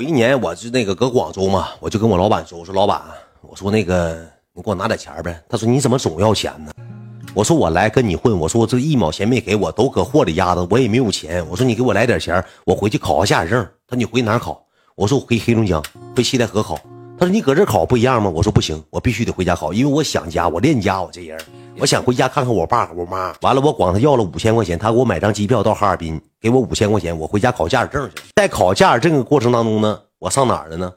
有一年我就那个搁广州嘛，我就跟我老板说，我说老板，我说那个你给我拿点钱呗。他说你怎么总要钱呢？我说我来跟你混，我说我这一毛钱没给我，都搁货里压着，我也没有钱。我说你给我来点钱，我回去考个驾驶证。他说你回哪考？我说我回黑龙江，回西戴河考。他说你搁这考不一样吗？我说不行，我必须得回家考，因为我想家，我恋家，我这人，我想回家看看我爸我妈。完了，我管他要了五千块钱，他给我买张机票到哈尔滨，给我五千块钱，我回家考驾驶证去。在考驾驶证的过程当中呢，我上哪儿了呢？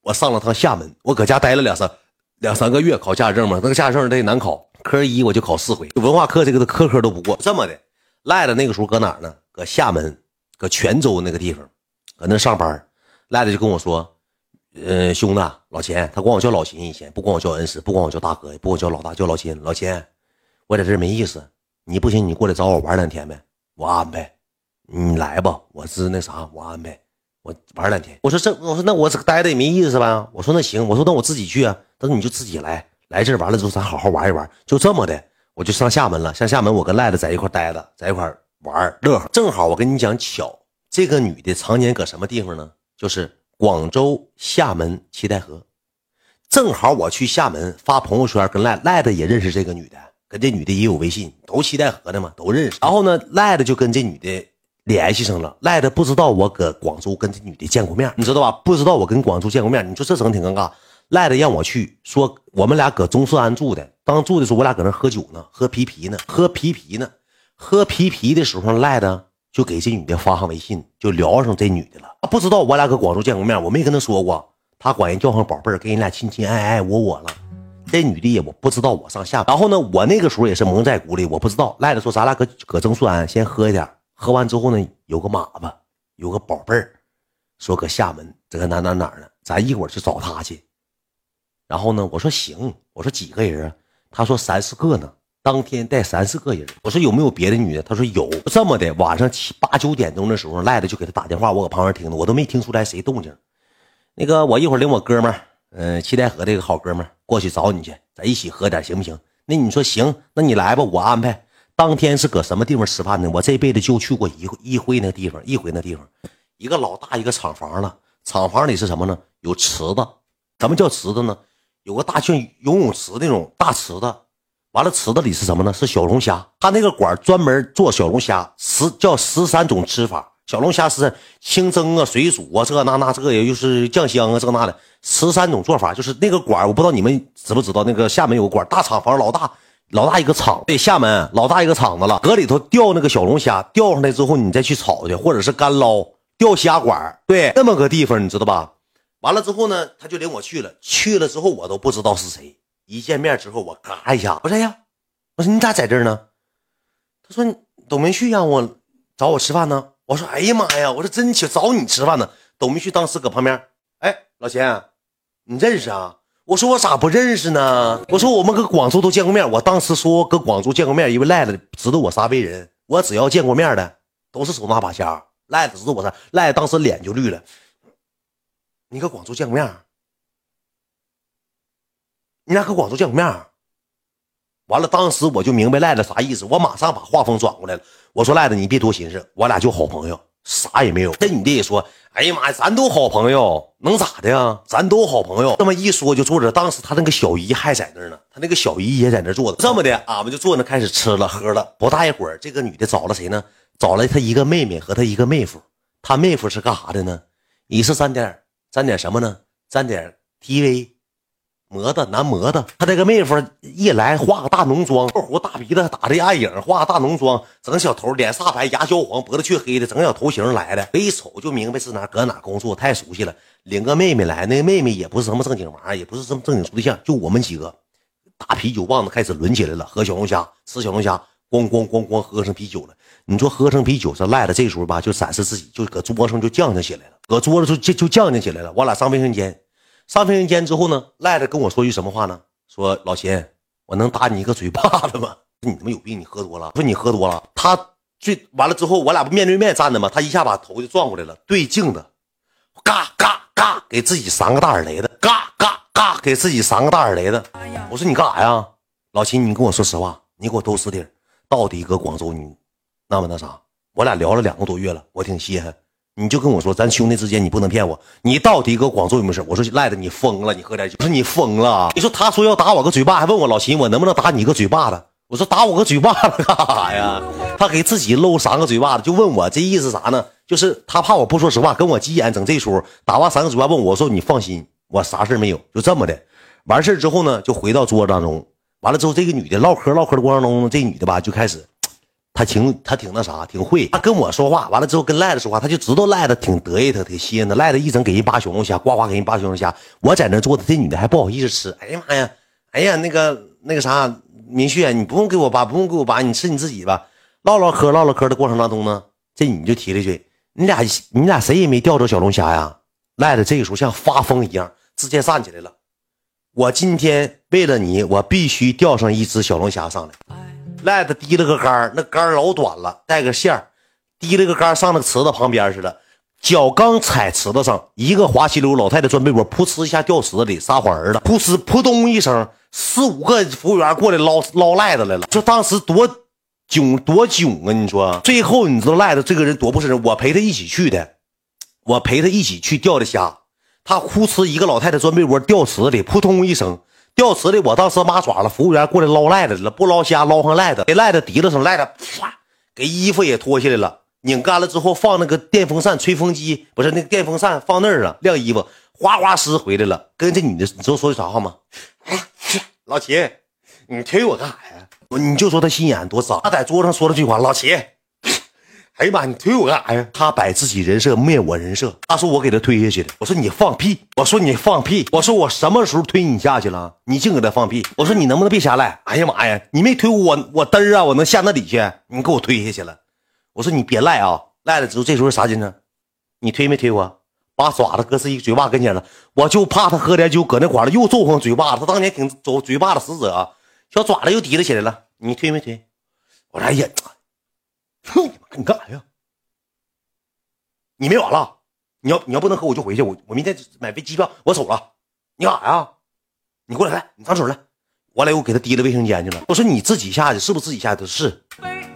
我上了趟厦门，我搁家待了两三两三个月，考驾驶证嘛，那个驾驶证得难考。科一我就考四回，文化课这个科科都不过。这么的，赖的那个时候搁哪儿呢？搁厦门，搁泉州那个地方，搁那上班。赖的就跟我说：“呃，兄弟，老钱，他管我叫老秦，以前不管我叫恩师，不管我叫大哥，也不管我叫老大，叫老秦。老秦，我在这没意思，你不行，你过来找我玩两天呗，我安排。你来吧，我是那啥，我安排，我玩两天。我说这，我说那我这待着也没意思吧？我说那行，我说那我自己去啊。他说你就自己来。”来这完了之后，咱好好玩一玩，就这么的，我就上厦门了。上厦门，我跟赖子在一块待着，在一块玩乐呵。正好我跟你讲巧，这个女的常年搁什么地方呢？就是广州、厦门、七台河。正好我去厦门发朋友圈，跟赖赖子也认识这个女的，跟这女的也有微信，都七台河的嘛，都认识。然后呢，赖子就跟这女的联系上了。赖子不知道我搁广州跟这女的见过面，你知道吧？不知道我跟广州见过面，你说这整挺尴尬。赖的让我去说，我们俩搁中四安住的，当住的时候我俩搁那喝酒呢，喝啤啤呢，喝啤啤呢，喝啤啤的时候，赖的就给这女的发上微信，就聊上这女的了。不知道我俩搁广州见过面，我没跟她说过，她管人叫上宝贝儿，跟人俩亲亲爱爱我我了。这女的也不知道我上下，然后呢，我那个时候也是蒙在鼓里，我不知道。赖子说咱俩搁搁中四安先喝一点，喝完之后呢，有个马子，有个宝贝儿，说搁厦门这个哪哪哪呢，咱一会儿去找他去。然后呢，我说行，我说几个人啊？他说三四个呢，当天带三四个人。我说有没有别的女的？他说有。这么的，晚上七八九点钟的时候，赖子就给他打电话，我搁旁边听着，我都没听出来谁动静。那个，我一会儿领我哥们儿，嗯，七台河这个好哥们儿过去找你去，咱一起喝点行不行？那你说行，那你来吧，我安排。当天是搁什么地方吃饭呢？我这辈子就去过一一回那地方，一回那地方，一个老大一个厂房了。厂房里是什么呢？有池子。什么叫池子呢？有个大像游泳池那种大池子，完了池子里是什么呢？是小龙虾。他那个馆专门做小龙虾，十叫十三种吃法。小龙虾是清蒸啊、水煮啊，这那那这个也就是酱香啊，这那的十三种做法。就是那个馆我不知道你们知不知道，那个厦门有个馆大厂房，老大老大一个厂，对，厦门老大一个厂子了。搁里头钓那个小龙虾，钓上来之后你再去炒去，或者是干捞钓虾馆，对，那么个地方你知道吧？完了之后呢，他就领我去了。去了之后，我都不知道是谁。一见面之后，我嘎一下，我说呀，我说你咋在这儿呢？他说董明旭让我找我吃饭呢。我说哎呀妈呀，我说真去找你吃饭呢。董明旭当时搁旁边，哎，老钱，你认识啊？我说我咋不认识呢？我说我们搁广州都见过面。我当时说搁广州见过面，因为赖子知道我啥为人。我只要见过面的，都是手拿把掐。赖子知道我啥，赖子当时脸就绿了。你搁广州见过面？你俩搁广州见过面？完了，当时我就明白赖子啥意思，我马上把话锋转过来了。我说赖子，你别多寻思，我俩就好朋友，啥也没有。这女的也说：“哎呀妈呀，咱都好朋友，能咋的呀？咱都好朋友。”这么一说就坐着。当时他那个小姨还在那儿呢，他那个小姨也在那坐着。这么的，俺们就坐那开始吃了喝了。不大一会儿，这个女的找了谁呢？找了她一个妹妹和她一个妹夫。她妹夫是干啥的呢？一是沾点。沾点什么呢？沾点 TV，模的男模的。他这个妹夫一来，化个大浓妆，括弧大鼻子，打的暗影，化个大浓妆，整小头，脸煞白，牙焦黄，脖子黢黑的，整小头型来的。一瞅就明白是哪搁哪工作，太熟悉了。领个妹妹来，那个妹妹也不是什么正经玩意儿，也不是什么正经处对象，就我们几个，大啤酒棒子开始抡起来了，喝小龙虾，吃小龙虾，咣咣咣咣喝上啤酒了。你说喝成啤酒，这赖子这时候吧，就展示自己，就搁桌上就犟犟起来了，搁桌子就就就犟犟起来了。我俩上卫生间，上卫生间之后呢，赖子跟我说句什么话呢？说老秦，我能打你一个嘴巴子吗？你他妈有病！你喝多了。说你喝多了。他最完了之后，我俩不面对面站着吗？他一下把头就转过来了，对镜子，嘎嘎嘎，给自己三个大耳雷子，嘎嘎嘎，给自己三个大耳雷子。我说你干啥呀？老秦，你跟我说实话，你给我兜实底，到底搁广州你？那么那啥，我俩聊了两个多月了，我挺稀罕。你就跟我说，咱兄弟之间你不能骗我，你到底搁广州有没有事？我说赖的你疯了，你喝点酒，我说你疯了。你说他说要打我个嘴巴，还问我老秦，我能不能打你个嘴巴子？我说打我个嘴巴子干啥呀？他给自己搂三个嘴巴子，就问我这意思啥呢？就是他怕我不说实话，跟我急眼，整这出。打完三个嘴巴问我，我说你放心，我啥事没有，就这么的。完事之后呢，就回到桌子当中。完了之后，这个女的唠嗑唠嗑的过程中，这女的吧就开始，他挺他挺那啥，挺会。他跟我说话，完了之后跟赖子说话，他就知道赖子挺得意，他挺吸引的。赖子一整给人扒小龙虾，呱呱给人扒小龙虾。我在那坐着，这女的还不好意思吃。哎呀妈呀，哎呀那个那个啥。明旭，你不用给我扒，不用给我扒，你吃你自己吧。唠唠嗑，唠唠嗑的过程当中呢，这你就提了一句：“你俩，你俩谁也没钓着小龙虾呀？”赖子这个时候像发疯一样，直接站起来了。我今天为了你，我必须钓上一只小龙虾上来。赖子提了个杆那杆老短了，带个线，提了个杆上那个池子旁边似的。脚刚踩池子上，一个滑稽溜，老太太钻被窝，噗呲一下掉池子里，撒谎儿了。噗呲扑通一声，四五个服务员过来捞捞赖子来了。这当时多囧多囧啊！你说，最后你知道赖子这个人多不是人，我陪他一起去的，我陪他一起去钓的虾。他哭呲一个老太太钻被窝掉池子里，扑通一声掉池里。我当时麻爪了，服务员过来捞赖子了，不捞虾捞上赖子，给赖子提了声，赖子啪给衣服也脱下来了。拧干了之后，放那个电风扇、吹风机，不是那个电风扇放那儿了，晾衣服，哗哗湿回来了。跟这女的，你知道说的啥话吗？老秦，你推我干啥呀？你就说他心眼多脏。他在桌上说了句话：“老秦，哎呀妈，你推我干啥呀？”他摆自己人设，灭我人设。他说我给他推下去的。我说你放屁！我说你放屁！我说我什么时候推你下去了？你净搁这放屁！我说你能不能别瞎赖？哎呀妈呀，你没推我，我嘚啊，我能下那里去？你给我推下去了。我说你别赖啊，赖了之后这时候啥精神？你推没推我？把爪子搁自己嘴巴跟前了，我就怕他喝点酒搁那块了又揍上嘴巴子。他当年挺走嘴巴的死者，小爪子又提了起来了。你推没推？我说哎呀，哼，你干啥呀？你没完了？你要你要不能喝我就回去，我我明天买飞机票我走了。你干啥呀？你过来来，你上手来。完了又给他提了卫生间去了。我说你自己下去是不是自己下去？是，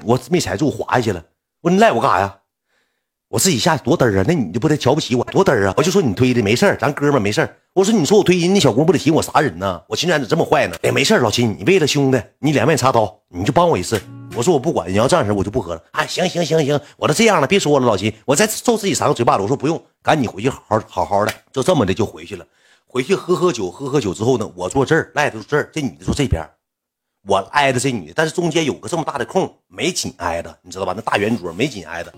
我没踩住滑下去了。我说你赖我干啥呀？我自己下去多嘚啊！那你就不得瞧不起我多嘚啊！我就说你推的没事咱哥们没事我说你说我推人，那小姑不得寻我啥人呢？我秦然咋这么坏呢？哎，没事老秦，你为了兄弟，你两面插刀，你就帮我一次。我说我不管，你要这样式我就不喝了。哎，行行行行，我都这样了，别说了，老秦，我再揍自己三个嘴巴子。我说不用，赶紧回去好好好好的，就这么的就回去了。回去喝喝酒，喝喝酒之后呢，我坐这儿，赖子坐这儿，这女的坐这边。我挨着这女的，但是中间有个这么大的空，没紧挨着，你知道吧？那大圆桌没紧挨着。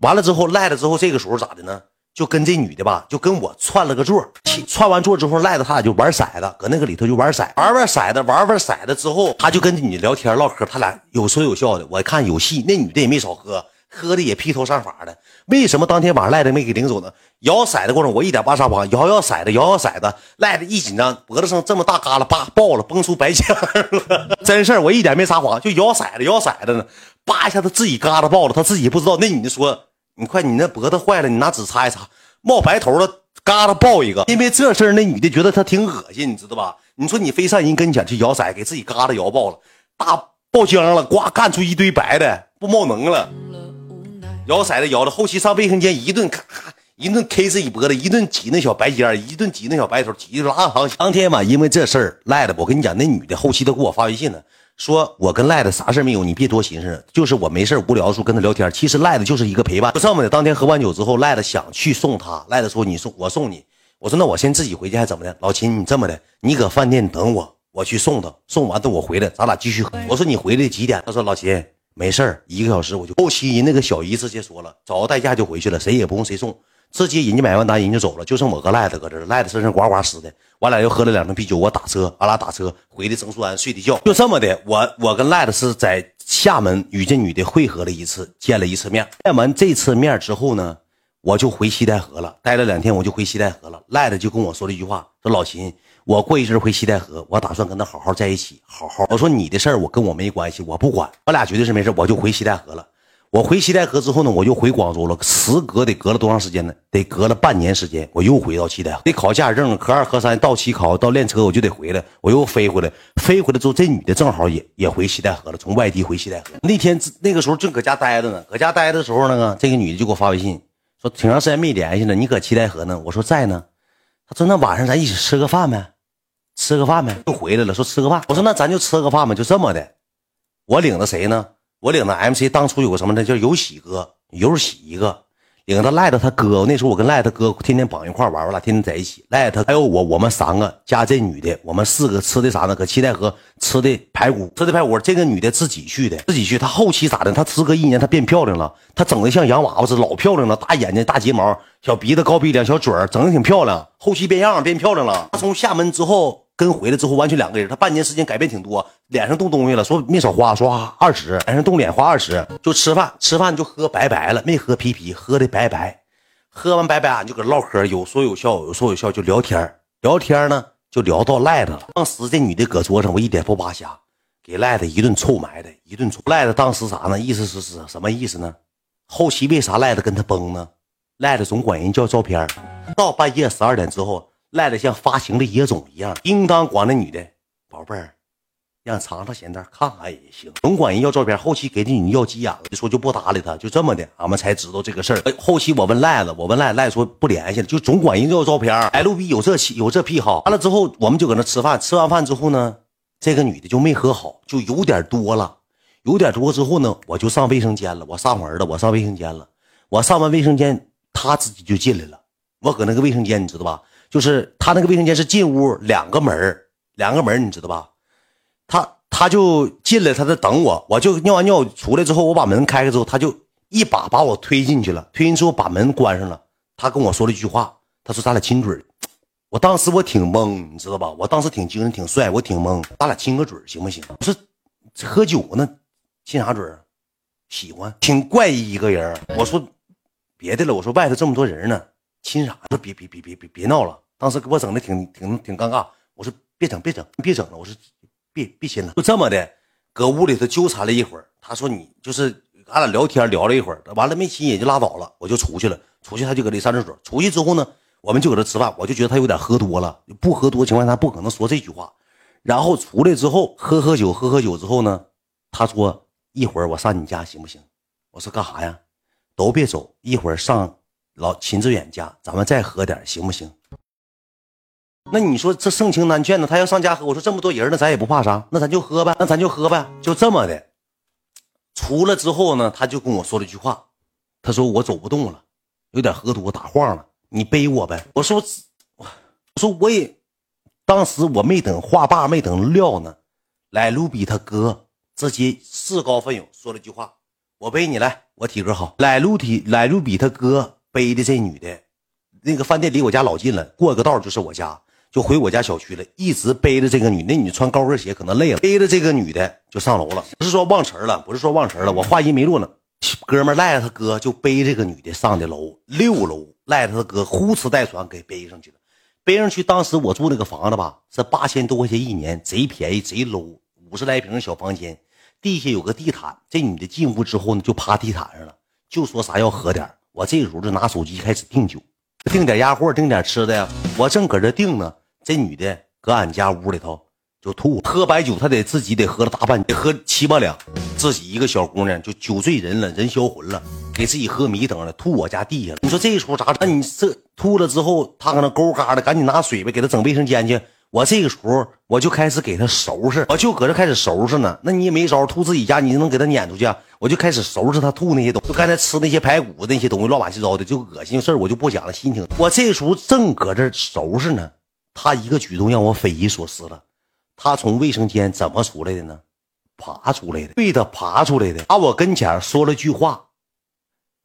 完了之后赖了之后，这个时候咋的呢？就跟这女的吧，就跟我串了个座。串完座之后，赖子他俩就玩骰子，搁那个里头就玩骰，玩玩骰子，玩玩骰子之后，他就跟这女聊天唠嗑，他俩有说有笑的。我看有戏，那女的也没少喝。喝的也披头散发的，为什么当天晚上赖的没给领走呢？摇骰子过程，我一点不撒谎，摇摇骰子，摇摇骰子，赖的一紧张，脖子上这么大疙瘩，叭爆了，崩出白浆了，真事儿，我一点没撒谎，就摇骰子，摇骰子呢，叭一下他自己疙瘩爆了，他自己不知道。那女的说：“你快，你那脖子坏了，你拿纸擦一擦，冒白头了，疙瘩爆一个。”因为这事儿，那女的觉得他挺恶心，你知道吧？你说你非上人跟前去摇色，给自己疙瘩摇爆了，大爆浆了，呱干出一堆白的，不冒能了。摇色子摇的，后期上卫生间一顿咔咔一顿 K 自己脖子，一顿挤那小白尖一顿挤那小白头，挤的拉长。当天嘛，因为这事儿赖的，我跟你讲，那女的后期都给我发微信了，说我跟赖子啥事没有，你别多寻思，就是我没事无聊的时候跟他聊天。其实赖子就是一个陪伴。就这么的，当天喝完酒之后，赖子想去送他，赖子说你送我送你，我说那我先自己回去还怎么的？老秦，你这么的，你搁饭店等我，我去送他，送完等我回来，咱俩继续喝。我说你回来几点？他说老秦。没事儿，一个小时我就后期人那个小姨直接说了，找个代驾就回去了，谁也不用谁送，直接人家买完单人家走了，就剩我和赖子搁这赖子身上呱呱湿的，我俩又喝了两瓶啤酒，我打车，俺俩打车回的曾苏安睡的觉，就这么的，我我跟赖子是在厦门与这女的会合了一次，见了一次面，见完这次面之后呢，我就回西戴河了，待了两天我就回西戴河了，赖子就跟我说了一句话，说老秦。我过一阵回西戴河，我打算跟他好好在一起，好好。我说你的事儿，我跟我没关系，我不管，我俩绝对是没事。我就回西戴河了。我回西戴河之后呢，我又回广州了。时隔得隔了多长时间呢？得隔了半年时间，我又回到西戴河，得考驾驶证，科二、科三到期考到练车，我就得回来。我又飞回来，飞回来之后，这女的正好也也回西戴河了，从外地回西戴河。那天那个时候正搁家待着呢，搁家待的时候呢，这个女的就给我发微信。说挺长时间没联系了，你搁七台河呢？我说在呢。他说那晚上咱一起吃个饭呗，吃个饭呗，又回来了，说吃个饭。我说那咱就吃个饭吧，就这么的。我领着谁呢？我领着 MC，当初有个什么呢？叫有喜哥，有喜一个。领着赖子他哥，那时候我跟赖子他哥天天绑一块玩，我俩天天在一起。赖子他还有我，我们三个加这女的，我们四个吃的啥呢？搁七台河吃的排骨，吃的排骨。这个女的自己去的，自己去。她后期咋的？她时隔一年，她变漂亮了，她整的像洋娃娃似的，老漂亮了，大眼睛、大睫毛、小鼻子、高鼻梁、小嘴儿，整的挺漂亮。后期变样，变漂亮了。她从厦门之后。跟回来之后完全两个人，他半年时间改变挺多，脸上动东西了，说没少花，说二十，脸上动脸花二十，就吃饭，吃饭就喝白白了，没喝啤啤，喝的白白，喝完白白俺就搁唠嗑，有说有笑，有说有笑，就聊天聊天呢就聊到赖子了。当时这女的搁桌上，我一点不扒瞎，给赖子一顿臭埋汰，一顿臭。赖子当时啥呢？意思是是什么意思呢？后期为啥赖子跟他崩呢？赖子总管人叫照片，到半夜十二点之后。赖的像发情的野种一样，应当管那女的宝贝儿，让尝尝咸淡，看看也行。总管人要照片，后期给那女的要急眼了，说就不搭理他，就这么的，俺们才知道这个事儿。后期我问赖子，我问赖赖说不联系了，就总管人要照片。L B 有这有这癖好，完了之后我们就搁那吃饭，吃完饭之后呢，这个女的就没喝好，就有点多了，有点多之后呢，我就上卫生间了，我上门了，我上卫生间了，我上完卫生间，她自己就进来了，我搁那个卫生间，你知道吧？就是他那个卫生间是进屋两个门两个门你知道吧？他他就进来，他在等我，我就尿完尿出来之后，我把门开开之后，他就一把把我推进去了，推进之后把门关上了。他跟我说了一句话，他说咱俩亲嘴我当时我挺懵，你知道吧？我当时挺精神挺帅，我挺懵，咱俩亲个嘴行不行？我说喝酒呢，亲啥嘴喜欢，挺怪异一个人。我说别的了，我说外头这么多人呢。亲啥？说别别别别别别闹了！当时给我整的挺挺挺尴尬。我说别整别整别整了！我说别别亲了！就这么的，搁屋里头纠缠了一会儿。他说你就是俺俩聊天聊了一会儿，完了没亲也就拉倒了。我就出去了，出去他就搁这上厕所。出去之后呢，我们就搁这吃饭。我就觉得他有点喝多了，不喝多情况下他不可能说这句话。然后出来之后喝喝酒喝喝酒之后呢，他说一会儿我上你家行不行？我说干啥呀？都别走，一会儿上。老秦志远家，咱们再喝点行不行？那你说这盛情难劝呢？他要上家喝，我说这么多人呢，咱也不怕啥，那咱就喝呗，那咱就喝呗，就这么的。出了之后呢，他就跟我说了一句话，他说我走不动了，有点喝多打晃了，你背我呗。我说我我说我也，当时我没等话罢，没等撂呢，来卢比他哥直接自告奋勇说了句话，我背你来，我体格好。来卢体来卢比他哥。背的这女的，那个饭店离我家老近了，过个道就是我家，就回我家小区了。一直背着这个女，那女穿高跟鞋可能累了，背着这个女的就上楼了。不是说忘词了，不是说忘词了，我话音没落呢，哥们赖着他哥就背这个女的上的楼，六楼赖着他哥呼哧带喘给背上去了。背上去，当时我住那个房子吧，是八千多块钱一年，贼便宜，贼 low，五十来平的小房间，地下有个地毯。这女的进屋之后呢，就趴地毯上了，就说啥要喝点我这时候就拿手机开始订酒，订点鸭货，订点吃的呀。我正搁这订呢，这女的搁俺家屋里头就吐，喝白酒她得自己得喝了大半，得喝七八两，自己一个小姑娘就酒醉人了，人销魂了，给自己喝迷瞪了，吐我家地下了。你说这出咋整？那你这吐了之后，她搁那勾嘎的，赶紧拿水呗，给她整卫生间去。我这个时候我就开始给她收拾，我就搁这开始收拾呢。那你也没招，吐自己家，你能给她撵出去？我就开始收拾她吐那些东西，就刚才吃那些排骨那些东西，乱七八糟的，就恶心事儿，我就不讲了。心情，我这时候正搁这收拾呢，他一个举动让我匪夷所思了。他从卫生间怎么出来的呢？爬出来的，对的，爬出来的，把我跟前说了句话：“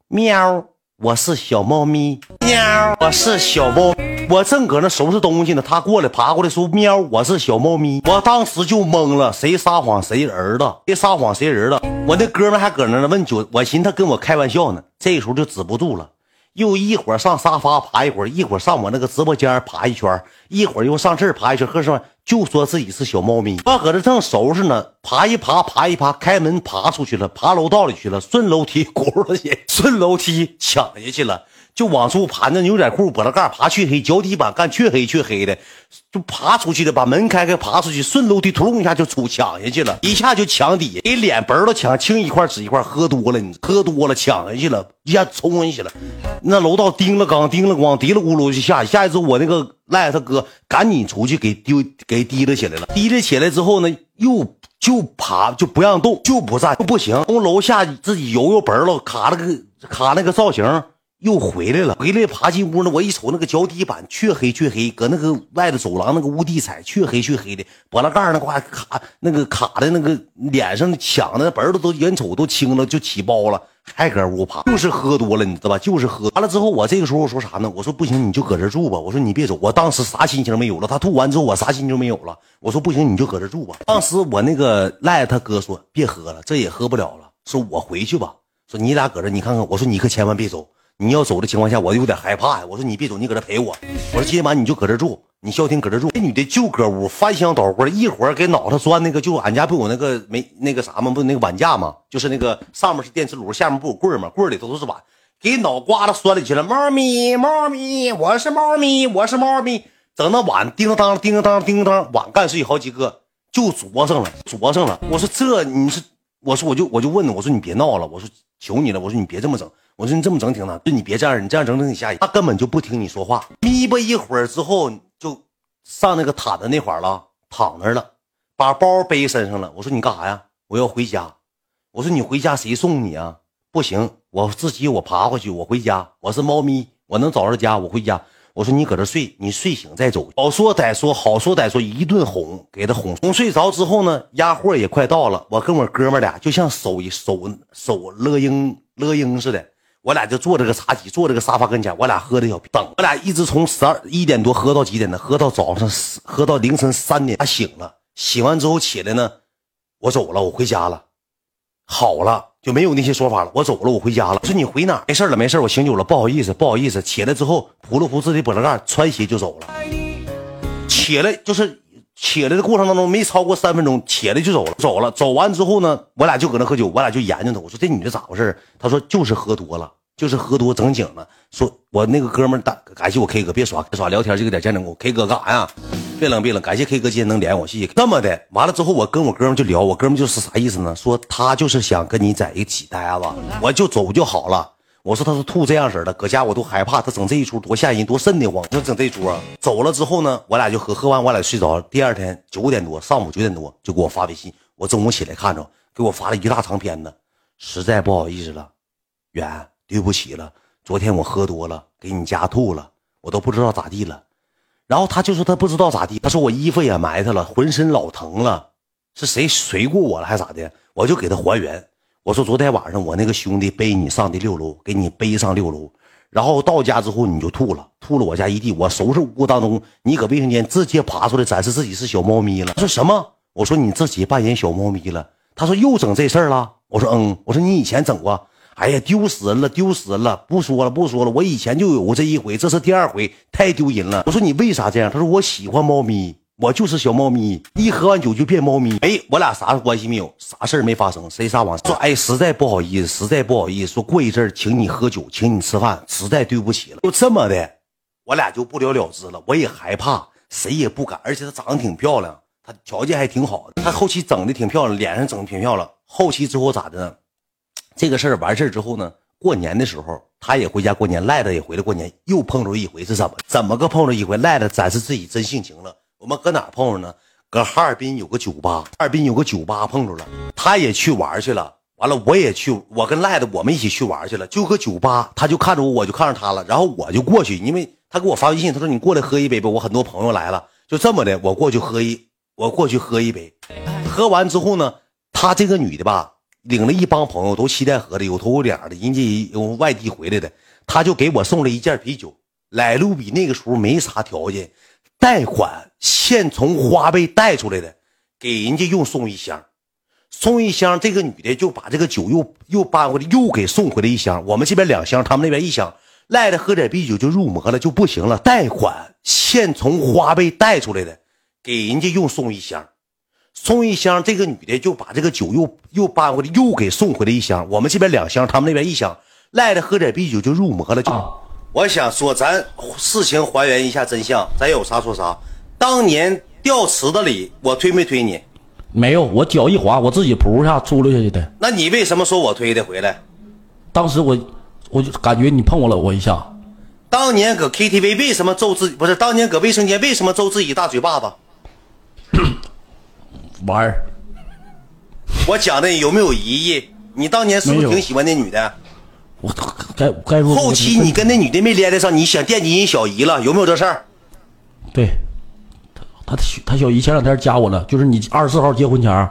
喵，我是小猫咪。”喵，我是小猫。我正搁那收拾东西呢，他过来爬过来说：“喵，我是小猫咪。”我当时就懵了，谁撒谎谁儿子？别撒谎谁儿子？我那哥们还搁那呢，问酒，我寻思他跟我开玩笑呢。这时候就止不住了，又一会儿上沙发爬一会儿，一会儿上我那个直播间爬一圈，一会儿又上这儿爬一圈，喝什么？就说自己是小猫咪。他搁这正收拾呢，爬一爬，爬一爬，开门爬出去了，爬楼道里去了，顺楼梯轱辘去，顺楼梯抢下去了。就往出爬，那牛仔裤脖子盖爬黢黑，脚底板干黢黑黢黑的，就爬出去的，把门开开，爬出去，顺楼梯突隆一下就出抢下去了，一下就墙底下，给脸嘣都抢，青一块紫一块，喝多了，你喝多了抢下去了，一下冲下去了，那楼道叮了刚，叮了咣，嘀了咕噜就下，下一次我那个赖他哥赶紧出去给丢给提了起来了，提了起来之后呢，又就爬就不让动，就不站就不行，从楼下自己游游嘣了，卡了个卡那个造型。又回来了，回来爬进屋呢。我一瞅那个脚底板黢黑黢黑，搁那个外头走廊那个屋地踩黢黑黢黑的，脖子盖那块卡那个卡的那个脸上抢的本儿都都眼瞅都青了，就起包了，还搁屋爬，就是喝多了，你知道吧？就是喝完了之后，我这个时候说啥呢？我说不行，你就搁这住吧。我说你别走，我当时啥心情没有了。他吐完之后，我啥心情没有了。我说不行，你就搁这住吧。当时我那个赖他哥说别喝了，这也喝不了了。说我回去吧。说你俩搁这，你看看。我说你可千万别走。你要走的情况下，我有点害怕呀。我说你别走，你搁这陪我。我说今晚你就搁这住，你消停搁这住。这女的就搁屋翻箱倒柜，一会儿给脑袋钻那个，就俺家不有那个没那个啥吗？不那个碗架吗？就是那个上面是电磁炉，下面不有柜吗？柜里头都是碗，给脑瓜子钻里去了。猫咪，猫咪，我是猫咪，我是猫咪。整那碗叮当叮当叮当，碗干碎好几个，就啄上了，啄上了。我说这你是，我说我就我就问我说你别闹了，我说求你了，我说你别这么整。我说你这么整挺难，就你别这样，你这样整整你下瘾。他根本就不听你说话，眯巴一会儿之后就上那个毯子那块了，躺那儿了，把包背身上了。我说你干啥呀？我要回家。我说你回家谁送你啊？不行，我自己我爬回去，我回家。我是猫咪，我能找着家，我回家。我说你搁这睡，你睡醒再走。好说歹说，好说歹说，一顿哄，给他哄哄睡着之后呢，压货也快到了。我跟我哥们俩就像守守守乐鹰乐鹰似的。我俩就坐这个茶几，坐这个沙发跟前，我俩喝的小等，我俩一直从十二一点多喝到几点呢？喝到早上，喝到凌晨三点。他醒了，醒完之后起来呢，我走了，我回家了，好了，就没有那些说法了。我走了，我回家了。我说你回哪？没事了，没事我醒酒了，不好意思，不好意思。起来之后，扑了扑自己脖子盖，穿鞋就走了。起来就是。起来的过程当中没超过三分钟，起来就走了。走了，走完之后呢，我俩就搁那喝酒，我俩就研究他。我说这女的咋回事？他说就是喝多了，就是喝多整醒了。说我那个哥们打感谢我 K 哥，别耍别耍聊天就给点见证我 K 哥干啥呀？别冷别冷，感谢 K 哥今天能连我，谢谢。这么的，完了之后我跟我哥们就聊，我哥们就是啥意思呢？说他就是想跟你在一起待着，我就走就好了。我说他是吐这样式的，搁家我都害怕。他整这一出多吓人，多瘆得慌。他整这出啊，走了之后呢，我俩就喝，喝完我俩睡着了。第二天九点多，上午九点多就给我发微信。我中午起来看着，给我发了一大长篇子。实在不好意思了，远对不起了。昨天我喝多了，给你家吐了，我都不知道咋地了。然后他就说他不知道咋地，他说我衣服也埋汰了，浑身老疼了，是谁随过我了还是咋的？我就给他还原。我说昨天晚上我那个兄弟背你上的六楼，给你背上六楼，然后到家之后你就吐了，吐了我家一地。我收拾屋当中，你搁卫生间直接爬出来展示自己是小猫咪了。他说什么？我说你自己扮演小猫咪了。他说又整这事儿了。我说嗯。我说你以前整过？哎呀，丢死人了，丢死人了！不说了，不说了。我以前就有过这一回，这是第二回，太丢人了。我说你为啥这样？他说我喜欢猫咪。我就是小猫咪，一喝完酒就变猫咪。哎，我俩啥关系没有，啥事儿没发生，谁撒谎？说哎，实在不好意思，实在不好意思。说过一阵请你喝酒，请你吃饭，实在对不起了。就这么的，我俩就不了了之了。我也害怕，谁也不敢。而且她长得挺漂亮，她条件还挺好的。她后期整的挺漂亮，脸上整的挺漂亮。后期之后咋的呢？这个事儿完事儿之后呢？过年的时候，她也回家过年，赖子也回来过年，又碰着一回是怎么？怎么个碰着一回？赖子展示自己真性情了。我们搁哪碰着呢？搁哈尔滨有个酒吧，哈尔滨有个酒吧碰着了，他也去玩去了。完了，我也去，我跟赖子我们一起去玩去了。就搁酒吧，他就看着我，我就看着他了。然后我就过去，因为他给我发微信，他说你过来喝一杯吧，我很多朋友来了。就这么的，我过去喝一，我过去喝一杯。喝完之后呢，他这个女的吧，领了一帮朋友，都七代河的，有头有脸的，人家有外地回来的，他就给我送了一件啤酒。来路比那个时候没啥条件。贷款现从花呗贷出来的，给人家又送一箱，送一箱，这个女的就把这个酒又又搬回来，又给送回来一箱。我们这边两箱，他们那边一箱，赖的喝点啤酒就入魔了，就不行了。贷款现从花呗贷出来的，给人家又送一箱，送一箱，这个女的就把这个酒又又搬回来，又给送回来一箱。我们这边两箱，他们那边一箱，赖着喝点啤酒就入魔了。就，我想说，咱事情还原一下真相，咱有啥说啥。当年掉池子里，我推没推你？没有，我脚一滑，我自己扑一下出溜下去的。那你为什么说我推的回来？当时我我就感觉你碰我了我一下。当年搁 KTV 为什么揍自己？不是当年搁卫生间为什么揍自己大嘴巴子？玩儿。我讲的有没有疑义？你当年是不是挺喜欢那女的？我该该说。后期你跟那女的没连得上，你想惦记人小姨了？有没有这事儿？对，他他他小姨前两天加我了，就是你二十四号结婚前，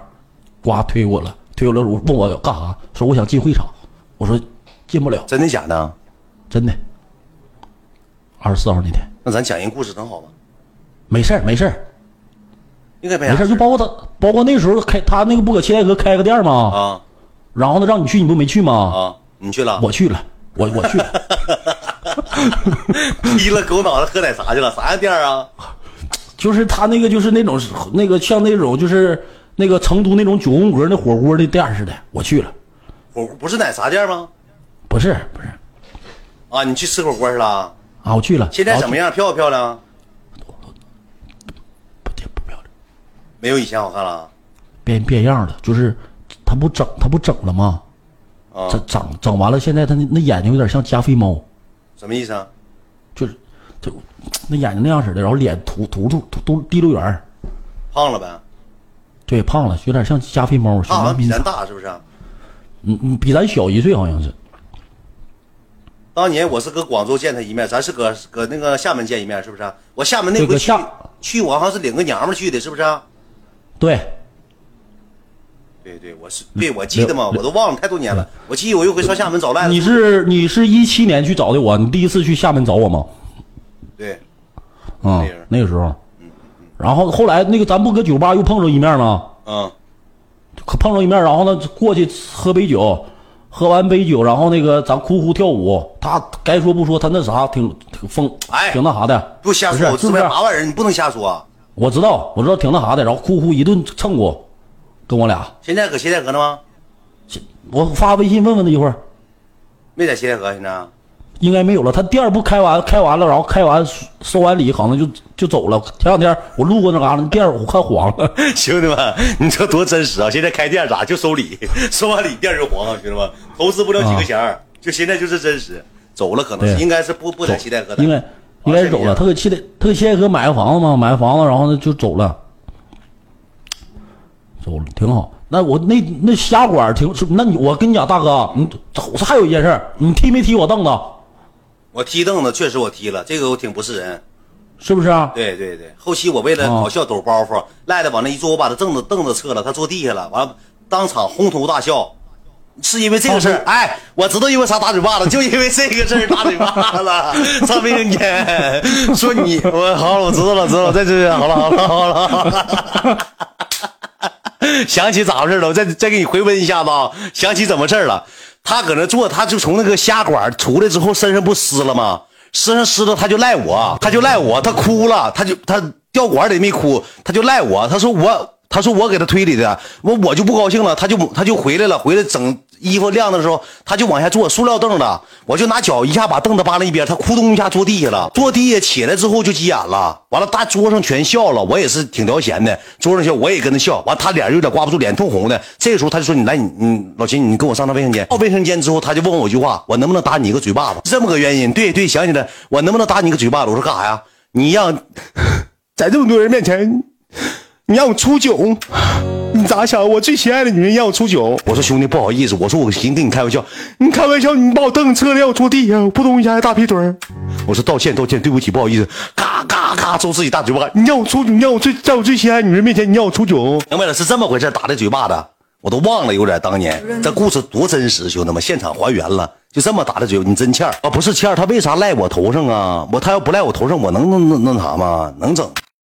呱推我了，推我了，我问我干啥？说我想进会场，我说进不了。真的假的？真的。二十四号那天，那咱讲人故事能好吗？没事儿，没事儿，应该没没事儿。就包括他，包括那时候开他那个不搁七台河开个店吗？啊。然后呢，让你去，你不没去吗？啊，你去了。我去了，我我去了。劈了狗脑袋喝奶茶去了？啥样店啊？就是他那个，就是那种那个像那种就是那个成都那种九宫格那火锅的店似的。我去了。火锅不是奶茶店吗？不是，不是。啊，你去吃火锅去了？啊，我去了。现在怎么样？漂不漂亮？不不不漂亮，没有以前好看了。变变样了，就是他不整，他不整了吗？啊，整整整完了，现在他那那眼睛有点像加菲猫。什么意思啊？就是就那眼睛那样似的，然后脸突突出突突滴溜圆胖了呗？对，胖了，有点像加菲猫。好像比咱大是不是？嗯嗯，比咱小一岁好像是。当年我是搁广州见他一面，咱是搁搁那个厦门见一面，是不是？我厦门那回去去，我好像是领个娘们去的，是不是？对，对对，我是对，我记得嘛，我都忘了太多年了。我记得我有回上厦门找赖子。你是你是一七年去找的我，你第一次去厦门找我吗？对，嗯，那个时候，然后后来那个咱不搁酒吧又碰着一面吗？嗯，可碰着一面，然后呢过去喝杯酒。喝完杯酒，然后那个咱哭哭跳舞，他该说不说，他那啥挺挺疯，哎，挺那啥的，不瞎说，是不是？八万人你不能瞎说。我知道，我知道挺那啥的，然后哭哭一顿蹭过，跟我俩。现在搁西戴河呢吗？我发微信问问他一会儿。没在西戴河现在。应该没有了，他店不开完，开完了，然后开完收完礼，可能就就走了。前两天我路过那嘎达，店我看黄了。兄弟们，你这多真实啊！现在开店咋就收礼？收完礼店就黄了，兄弟们，投资不了几个钱就现在就是真实。走了可能是应该是不不在西戴河的，应该应该是走了。他搁西戴他搁西戴河买个房子嘛，买个房子，然后呢就走了，走了挺好。那我那那虾馆挺，那你我跟你讲，大哥，你还有一件事，你踢没踢我凳子？我踢凳子，确实我踢了，这个我挺不是人，是不是啊？对对对，后期我为了搞笑抖包袱，赖的往那一坐，我把他凳子凳子撤了，他坐地下了，完了当场哄堂大笑，是因为这个事儿。哎，我知道因为啥打嘴巴子，就因为这个事儿打嘴巴子了。上卫生间说你，我好了，我知道了，知道了，在这好了，好了，好了，好了。想起咋回事了？我再再给你回温一下子啊！想起怎么事了？他搁那坐，他就从那个虾馆出来之后，身上不湿了吗？身上湿了，他就赖我，他就赖我，他哭了，他就他掉管里没哭，他就赖我，他说我，他说我给他推理的，我我就不高兴了，他就他就回来了，回来整。衣服晾的时候，他就往下坐，塑料凳子，我就拿脚一下把凳子扒了一边，他咕咚一下坐地下了，坐地下起来之后就急眼了，完了大桌上全笑了，我也是挺聊闲的，桌上笑我也跟他笑，完他脸有点挂不住，脸通红的，这个时候他就说你来你你老秦你跟我上趟卫生间，到卫生间之后他就问我一句话，我能不能打你一个嘴巴子？这么个原因，对对，想起来，我能不能打你一个嘴巴子？我说干啥呀？你让在这么多人面前。你让我出酒，你咋想？我最心爱的女人让我出酒。我说兄弟不好意思，我说我寻思跟你开玩笑，你开玩笑，你把我凳子撤了，让我坐地下，扑通一下大劈腿我说道歉道歉，对不起不好意思，嘎嘎嘎抽自己大嘴巴。你让我出，你让我最在我最心爱女人面前，你让我出酒。明白了，是这么回事，打的嘴巴子，我都忘了有点当年这故事多真实，兄弟们现场还原了，就这么打的嘴，你真欠儿啊？不是欠儿，他为啥赖我头上啊？我他要不赖我头上，我能能能那啥吗？能整。